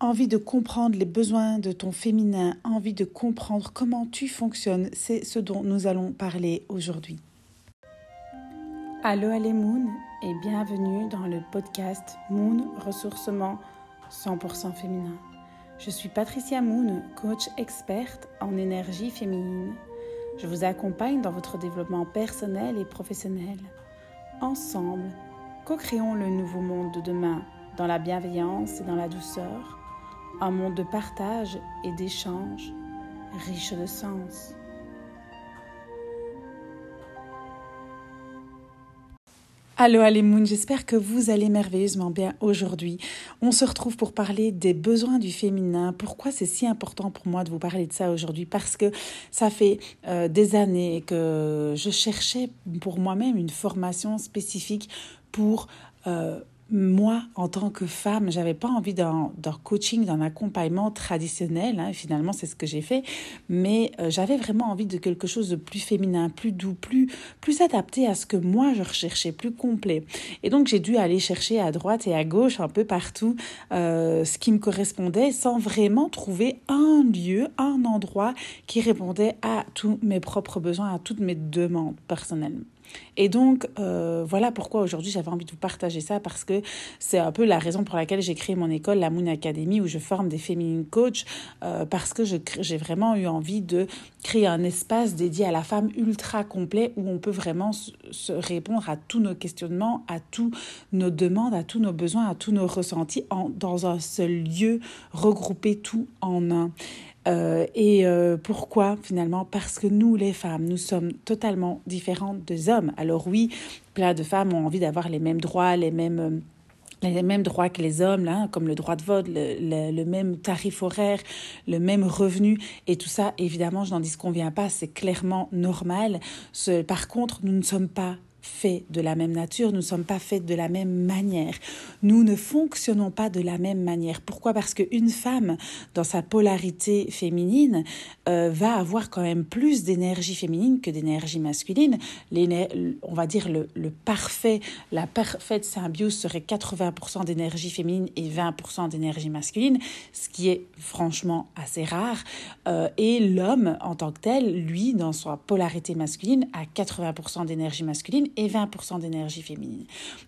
envie de comprendre les besoins de ton féminin, envie de comprendre comment tu fonctionnes, c'est ce dont nous allons parler aujourd'hui. Allô les Moon et bienvenue dans le podcast Moon Ressourcement 100% féminin. Je suis Patricia Moon, coach experte en énergie féminine. Je vous accompagne dans votre développement personnel et professionnel. Ensemble, co-créons le nouveau monde de demain dans la bienveillance et dans la douceur un monde de partage et d'échange riche de sens. Allô Moon, j'espère que vous allez merveilleusement bien aujourd'hui. On se retrouve pour parler des besoins du féminin. Pourquoi c'est si important pour moi de vous parler de ça aujourd'hui? Parce que ça fait euh, des années que je cherchais pour moi-même une formation spécifique pour... Euh, moi, en tant que femme, j'avais pas envie d'un coaching, d'un accompagnement traditionnel. Hein, finalement, c'est ce que j'ai fait. Mais euh, j'avais vraiment envie de quelque chose de plus féminin, plus doux, plus, plus adapté à ce que moi je recherchais, plus complet. Et donc, j'ai dû aller chercher à droite et à gauche, un peu partout, euh, ce qui me correspondait, sans vraiment trouver un lieu, un endroit qui répondait à tous mes propres besoins, à toutes mes demandes personnelles. Et donc, euh, voilà pourquoi aujourd'hui j'avais envie de vous partager ça, parce que c'est un peu la raison pour laquelle j'ai créé mon école, la Moon Academy, où je forme des féminines coachs, euh, parce que j'ai vraiment eu envie de créer un espace dédié à la femme ultra complet, où on peut vraiment se, répondre à tous nos questionnements, à tous nos demandes, à tous nos besoins, à tous nos ressentis, en, dans un seul lieu, regrouper tout en un. Euh, et euh, pourquoi finalement? Parce que nous, les femmes, nous sommes totalement différentes des hommes. Alors oui, plein de femmes ont envie d'avoir les mêmes droits, les mêmes... Euh, les mêmes droits que les hommes, là, comme le droit de vote, le, le, même tarif horaire, le même revenu, et tout ça, évidemment, je n'en dis qu'on vient pas, c'est clairement normal. Par contre, nous ne sommes pas faits de la même nature, nous ne sommes pas faits de la même manière. Nous ne fonctionnons pas de la même manière. Pourquoi? Parce qu'une femme, dans sa polarité féminine, euh, va avoir quand même plus d'énergie féminine que d'énergie masculine. On va dire le, parfait, la parfaite symbiose serait 80% d'énergie féminine et 20% d'énergie masculine, ce qui est franchement assez rare. Euh, et l'homme, en tant que tel, lui, dans sa polarité masculine, a 80% d'énergie masculine et 20% d'énergie féminine.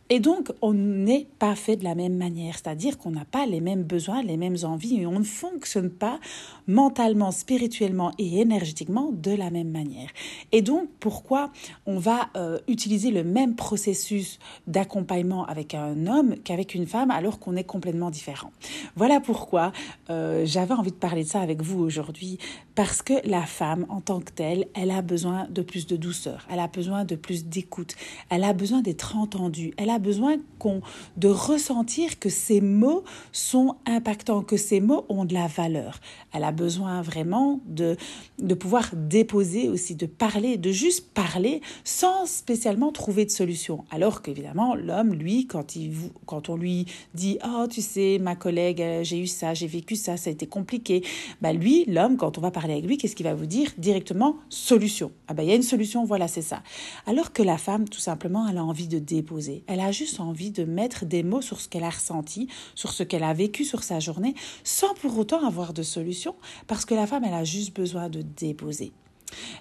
Et donc, on n'est pas fait de la même manière, c'est-à-dire qu'on n'a pas les mêmes besoins, les mêmes envies, et on ne fonctionne pas mentalement, spirituellement et énergétiquement de la même manière. Et donc, pourquoi on va euh, utiliser le même processus d'accompagnement avec un homme qu'avec une femme alors qu'on est complètement différent? Voilà pourquoi euh, j'avais envie de parler de ça avec vous aujourd'hui, parce que la femme, en tant que telle, elle a besoin de plus de douceur, elle a besoin de plus d'écoute elle a besoin d'être entendue, elle a besoin qu'on, de ressentir que ces mots sont impactants, que ces mots ont de la valeur. Elle a besoin vraiment de, de pouvoir déposer aussi, de parler, de juste parler sans spécialement trouver de solution. Alors qu'évidemment, l'homme, lui, quand, il, quand on lui dit Oh, tu sais, ma collègue, euh, j'ai eu ça, j'ai vécu ça, ça a été compliqué, bah lui, l'homme, quand on va parler avec lui, qu'est-ce qu'il va vous dire directement? Solution. Ah ben, il y a une solution, voilà, c'est ça. Alors que la femme, tout simplement, elle a envie de déposer. Elle a juste envie de mettre des mots sur ce qu'elle a ressenti, sur ce qu'elle a vécu sur sa journée, sans pour autant avoir de solution, parce que la femme, elle a juste besoin de déposer.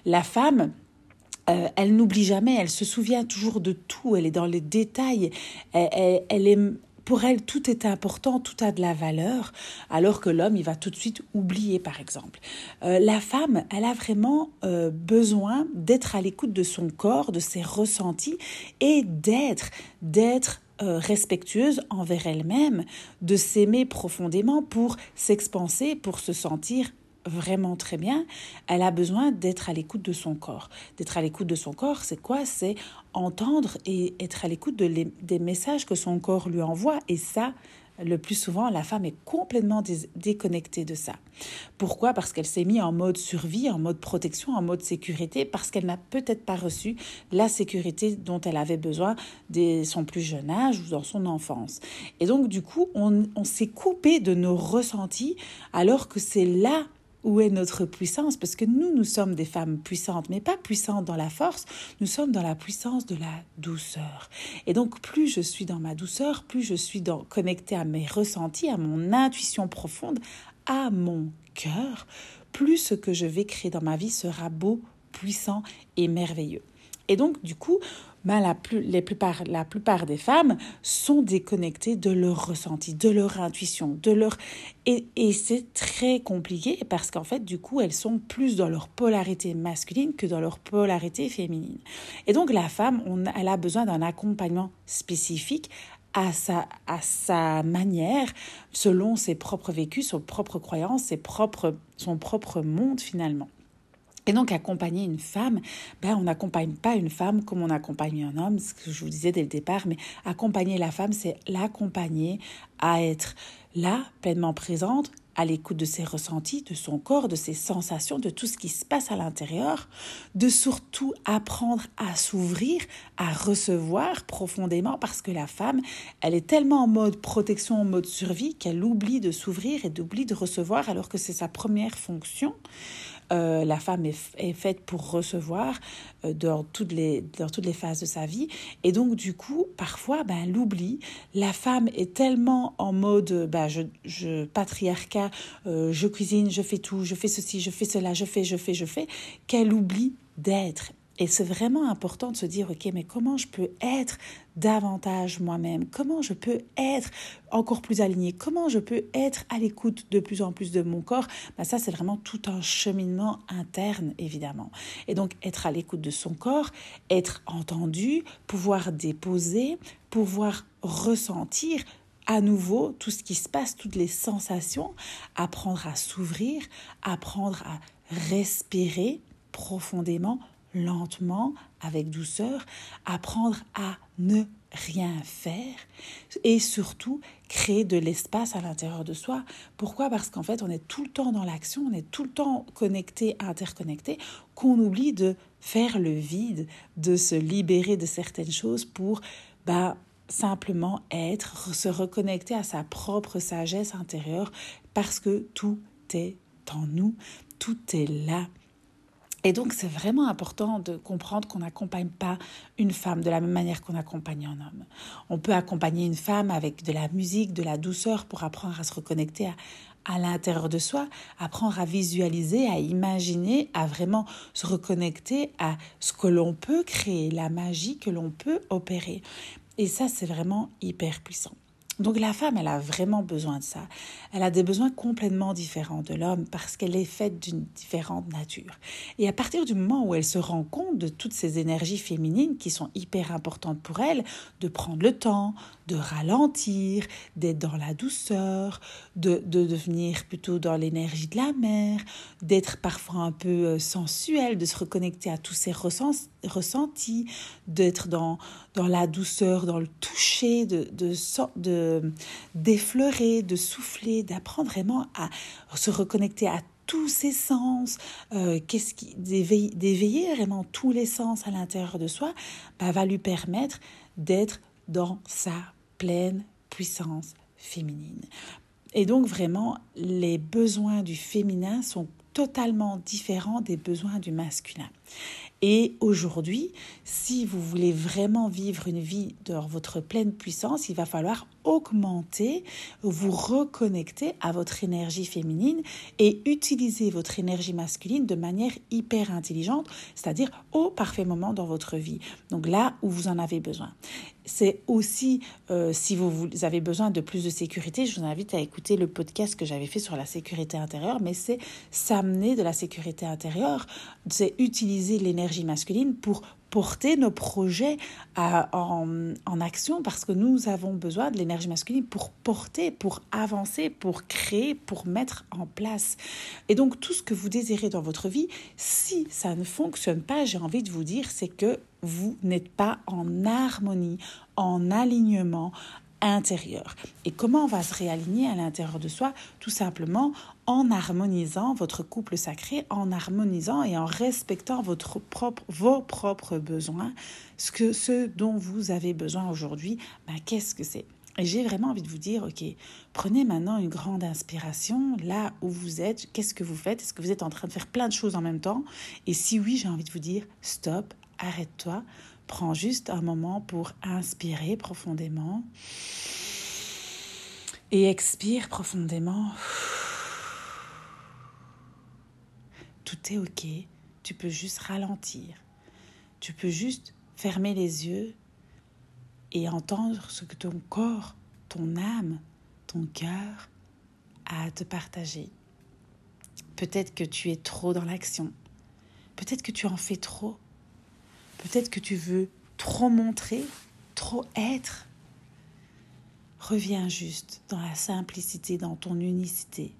La femme, euh, elle n'oublie jamais, elle se souvient toujours de tout, elle est dans les détails, elle, elle est pour elle, tout est important, tout a de la valeur, alors que l'homme, il va tout de suite oublier, par exemple. Euh, la femme, elle a vraiment euh, besoin d'être à l'écoute de son corps, de ses ressentis, et d'être, d'être euh, respectueuse envers elle-même, de s'aimer profondément pour s'expanser, pour se sentir vraiment très bien, elle a besoin d'être à l'écoute de son corps. D'être à l'écoute de son corps, c'est quoi? C'est entendre et être à l'écoute de des messages que son corps lui envoie. Et ça, le plus souvent, la femme est complètement déconnectée de ça. Pourquoi? Parce qu'elle s'est mise en mode survie, en mode protection, en mode sécurité, parce qu'elle n'a peut-être pas reçu la sécurité dont elle avait besoin dès son plus jeune âge ou dans son enfance. Et donc, du coup, on s'est coupé de nos ressentis alors que c'est là où est notre puissance? Parce que nous, nous sommes des femmes puissantes, mais pas puissantes dans la force, nous sommes dans la puissance de la douceur. Et donc, plus je suis dans ma douceur, plus je suis connectée à mes ressentis, à mon intuition profonde, à mon cœur, plus ce que je vais créer dans ma vie sera beau, puissant et merveilleux. Et donc, du coup, ben, la, les plupart, la plupart des femmes sont déconnectées de leur ressenti, de leur intuition, de leur... Et, et c'est très compliqué parce qu'en fait, du coup, elles sont plus dans leur polarité masculine que dans leur polarité féminine. Et donc, la femme, on, elle a besoin d'un accompagnement spécifique à sa, à sa manière, selon ses propres vécus, ses propres croyances, ses propres, son propre monde finalement. Et donc accompagner une femme, ben, on n'accompagne pas une femme comme on accompagne un homme, ce que je vous disais dès le départ, mais accompagner la femme, c'est l'accompagner à être là, pleinement présente, à l'écoute de ses ressentis, de son corps, de ses sensations, de tout ce qui se passe à l'intérieur, de surtout apprendre à s'ouvrir, à recevoir profondément, parce que la femme, elle est tellement en mode protection, en mode survie, qu'elle oublie de s'ouvrir et d'oublie de recevoir, alors que c'est sa première fonction. Euh, la femme est, faite pour recevoir euh, dans, toutes les, dans toutes les phases de sa vie. Et donc, du coup, parfois, ben, elle oublie. La femme est tellement en mode ben, je, je, patriarcat, euh, je cuisine, je fais tout, je fais ceci, je fais cela, je fais, je fais, je fais, qu'elle oublie d'être. Et c'est vraiment important de se dire, OK, mais comment je peux être davantage moi-même? Comment je peux être encore plus aligné Comment je peux être à l'écoute de plus en plus de mon corps? Ben Ça, c'est vraiment tout un cheminement interne, évidemment. Et donc, être à l'écoute de son corps, être entendu, pouvoir déposer, pouvoir ressentir à nouveau tout ce qui se passe, toutes les sensations, apprendre à s'ouvrir, apprendre à respirer profondément lentement, avec douceur, apprendre à ne rien faire et surtout créer de l'espace à l'intérieur de soi. Pourquoi? Parce qu'en fait, on est tout le temps dans l'action, on est tout le temps connecté, interconnecté, qu'on oublie de faire le vide, de se libérer de certaines choses pour bah, simplement être, se reconnecter à sa propre sagesse intérieure parce que tout est en nous, tout est là. Et donc, c'est vraiment important de comprendre qu'on n'accompagne pas une femme de la même manière qu'on accompagne un homme. On peut accompagner une femme avec de la musique, de la douceur pour apprendre à se reconnecter à, à l'intérieur de soi, apprendre à visualiser, à imaginer, à vraiment se reconnecter à ce que l'on peut créer, la magie que l'on peut opérer. Et ça, c'est vraiment hyper puissant. Donc la femme, elle a vraiment besoin de ça. Elle a des besoins complètement différents de l'homme parce qu'elle est faite d'une différente nature. Et à partir du moment où elle se rend compte de toutes ces énergies féminines qui sont hyper importantes pour elle, de prendre le temps, de ralentir, d'être dans la douceur, de, de devenir plutôt dans l'énergie de la mer, d'être parfois un peu euh, sensuelle, de se reconnecter à tous ses ressentis, d'être dans, dans la douceur, dans le toucher, de, de, d'effleurer, de souffler, d'apprendre vraiment à se reconnecter à tous ses sens, euh, qu'est-ce qui d'éveiller, vraiment tous les sens à l'intérieur de soi, bah, va lui permettre d'être dans sa pleine puissance féminine. Et donc vraiment, les besoins du féminin sont totalement différents des besoins du masculin. Et aujourd'hui, si vous voulez vraiment vivre une vie dans votre pleine puissance, il va falloir augmenter, vous reconnecter à votre énergie féminine et utiliser votre énergie masculine de manière hyper intelligente, c'est-à-dire au parfait moment dans votre vie. Donc là où vous en avez besoin. C'est aussi, euh, si vous, avez besoin de plus de sécurité, je vous invite à écouter le podcast que j'avais fait sur la sécurité intérieure, mais c'est s'amener de la sécurité intérieure, c'est utiliser l'énergie masculine pour porter nos projets en, en, action parce que nous avons besoin de l'énergie masculine pour porter, pour avancer, pour créer, pour mettre en place. Et donc tout ce que vous désirez dans votre vie, si ça ne fonctionne pas, j'ai envie de vous dire, c'est que vous n'êtes pas en harmonie, en alignement intérieur. Et comment on va se réaligner à l'intérieur de soi? Tout simplement en harmonisant votre couple sacré, en harmonisant et en respectant votre propre, vos propres besoins, ce, que, ce dont vous avez besoin aujourd'hui, ben, qu'est-ce que c'est? Et j'ai vraiment envie de vous dire, ok, prenez maintenant une grande inspiration là où vous êtes. Qu'est-ce que vous faites? Est-ce que vous êtes en train de faire plein de choses en même temps? Et si oui, j'ai envie de vous dire, stop, arrête-toi, prends juste un moment pour inspirer profondément et expire profondément. Tout est ok, tu peux juste ralentir. Tu peux juste fermer les yeux et entendre ce que ton corps, ton âme, ton cœur a à te partager. Peut-être que tu es trop dans l'action. Peut-être que tu en fais trop. Peut-être que tu veux trop montrer, trop être. Reviens juste dans la simplicité, dans ton unicité.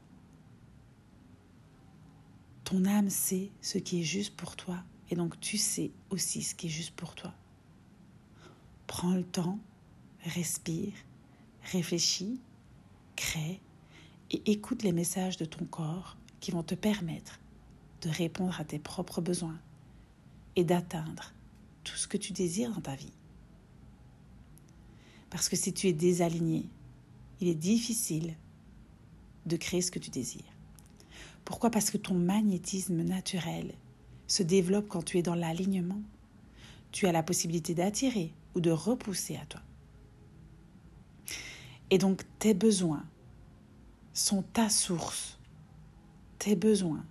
Ton âme sait ce qui est juste pour toi et donc tu sais aussi ce qui est juste pour toi. Prends le temps, respire, réfléchis, crée et écoute les messages de ton corps qui vont te permettre de répondre à tes propres besoins et d'atteindre tout ce que tu désires dans ta vie. Parce que si tu es désaligné, il est difficile de créer ce que tu désires. Pourquoi? Parce que ton magnétisme naturel se développe quand tu es dans l'alignement. Tu as la possibilité d'attirer ou de repousser à toi. Et donc tes besoins sont ta source. Tes besoins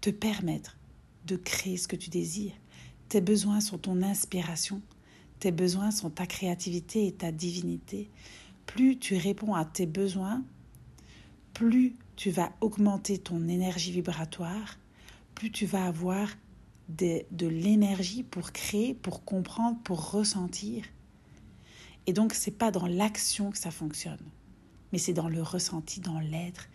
te permettent de créer ce que tu désires. Tes besoins sont ton inspiration. Tes besoins sont ta créativité et ta divinité. Plus tu réponds à tes besoins, plus tu vas augmenter ton énergie vibratoire, plus tu vas avoir de, de l'énergie pour créer, pour comprendre, pour ressentir. Et donc, c'est pas dans l'action que ça fonctionne, mais c'est dans le ressenti, dans l'être.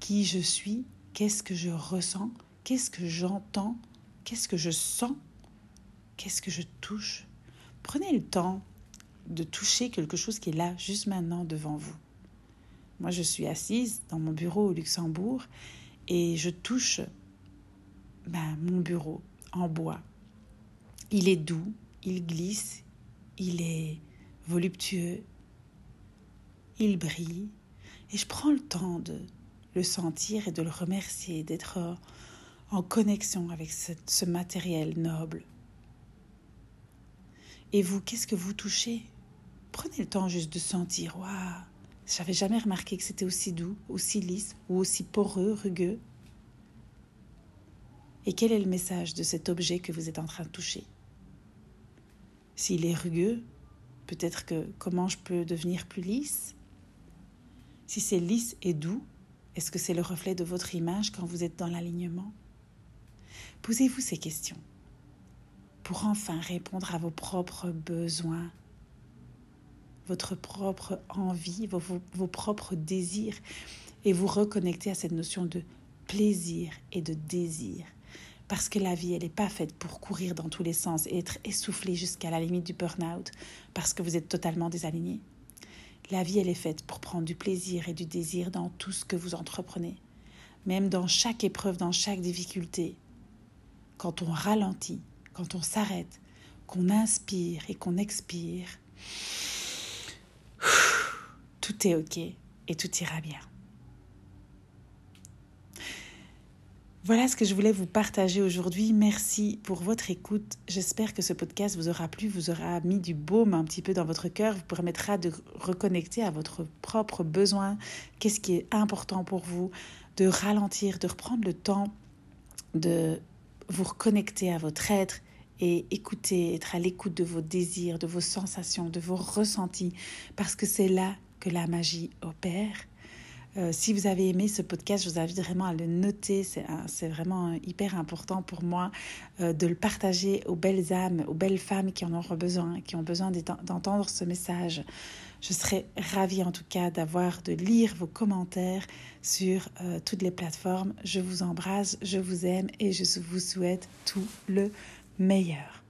Qui je suis, qu'est-ce que je ressens, qu'est-ce que j'entends, qu'est-ce que je sens Qu'est-ce que je touche? Prenez le temps de toucher quelque chose qui est là, juste maintenant, devant vous. Moi, je suis assise dans mon bureau au Luxembourg et je touche ben, mon bureau en bois. Il est doux, il glisse, il est voluptueux, il brille et je prends le temps de le sentir et de le remercier, d'être en connexion avec ce matériel noble. Et vous, qu'est-ce que vous touchez? Prenez le temps juste de sentir. Waouh. J'avais jamais remarqué que c'était aussi doux, aussi lisse ou aussi poreux, rugueux. Et quel est le message de cet objet que vous êtes en train de toucher? S'il est rugueux, peut-être que comment je peux devenir plus lisse? Si c'est lisse et doux, est-ce que c'est le reflet de votre image quand vous êtes dans l'alignement? Posez-vous ces questions pour enfin répondre à vos propres besoins, votre propre envie, vos, propres désirs, et vous reconnecter à cette notion de plaisir et de désir. Parce que la vie, elle n'est pas faite pour courir dans tous les sens et être essoufflé jusqu'à la limite du burn-out parce que vous êtes totalement désaligné. La vie, elle est faite pour prendre du plaisir et du désir dans tout ce que vous entreprenez. Même dans chaque épreuve, dans chaque difficulté. Quand on ralentit, quand on s'arrête, qu'on inspire et qu'on expire, tout est OK et tout ira bien. Voilà ce que je voulais vous partager aujourd'hui. Merci pour votre écoute. J'espère que ce podcast vous aura plu, vous aura mis du baume un petit peu dans votre cœur, vous permettra de reconnecter à votre propre besoin, qu'est-ce qui est important pour vous, de ralentir, de reprendre le temps de vous reconnecter à votre être et écouter, être à l'écoute de vos désirs, de vos sensations, de vos ressentis, parce que c'est là que la magie opère. Euh, si vous avez aimé ce podcast, je vous invite vraiment à le noter. C'est vraiment hyper important pour moi euh, de le partager aux belles âmes, aux belles femmes qui en ont besoin, qui ont besoin d'entendre ce message. Je serais ravie en tout cas d'avoir, de lire vos commentaires sur euh, toutes les plateformes. Je vous embrasse, je vous aime et je vous souhaite tout le meilleur.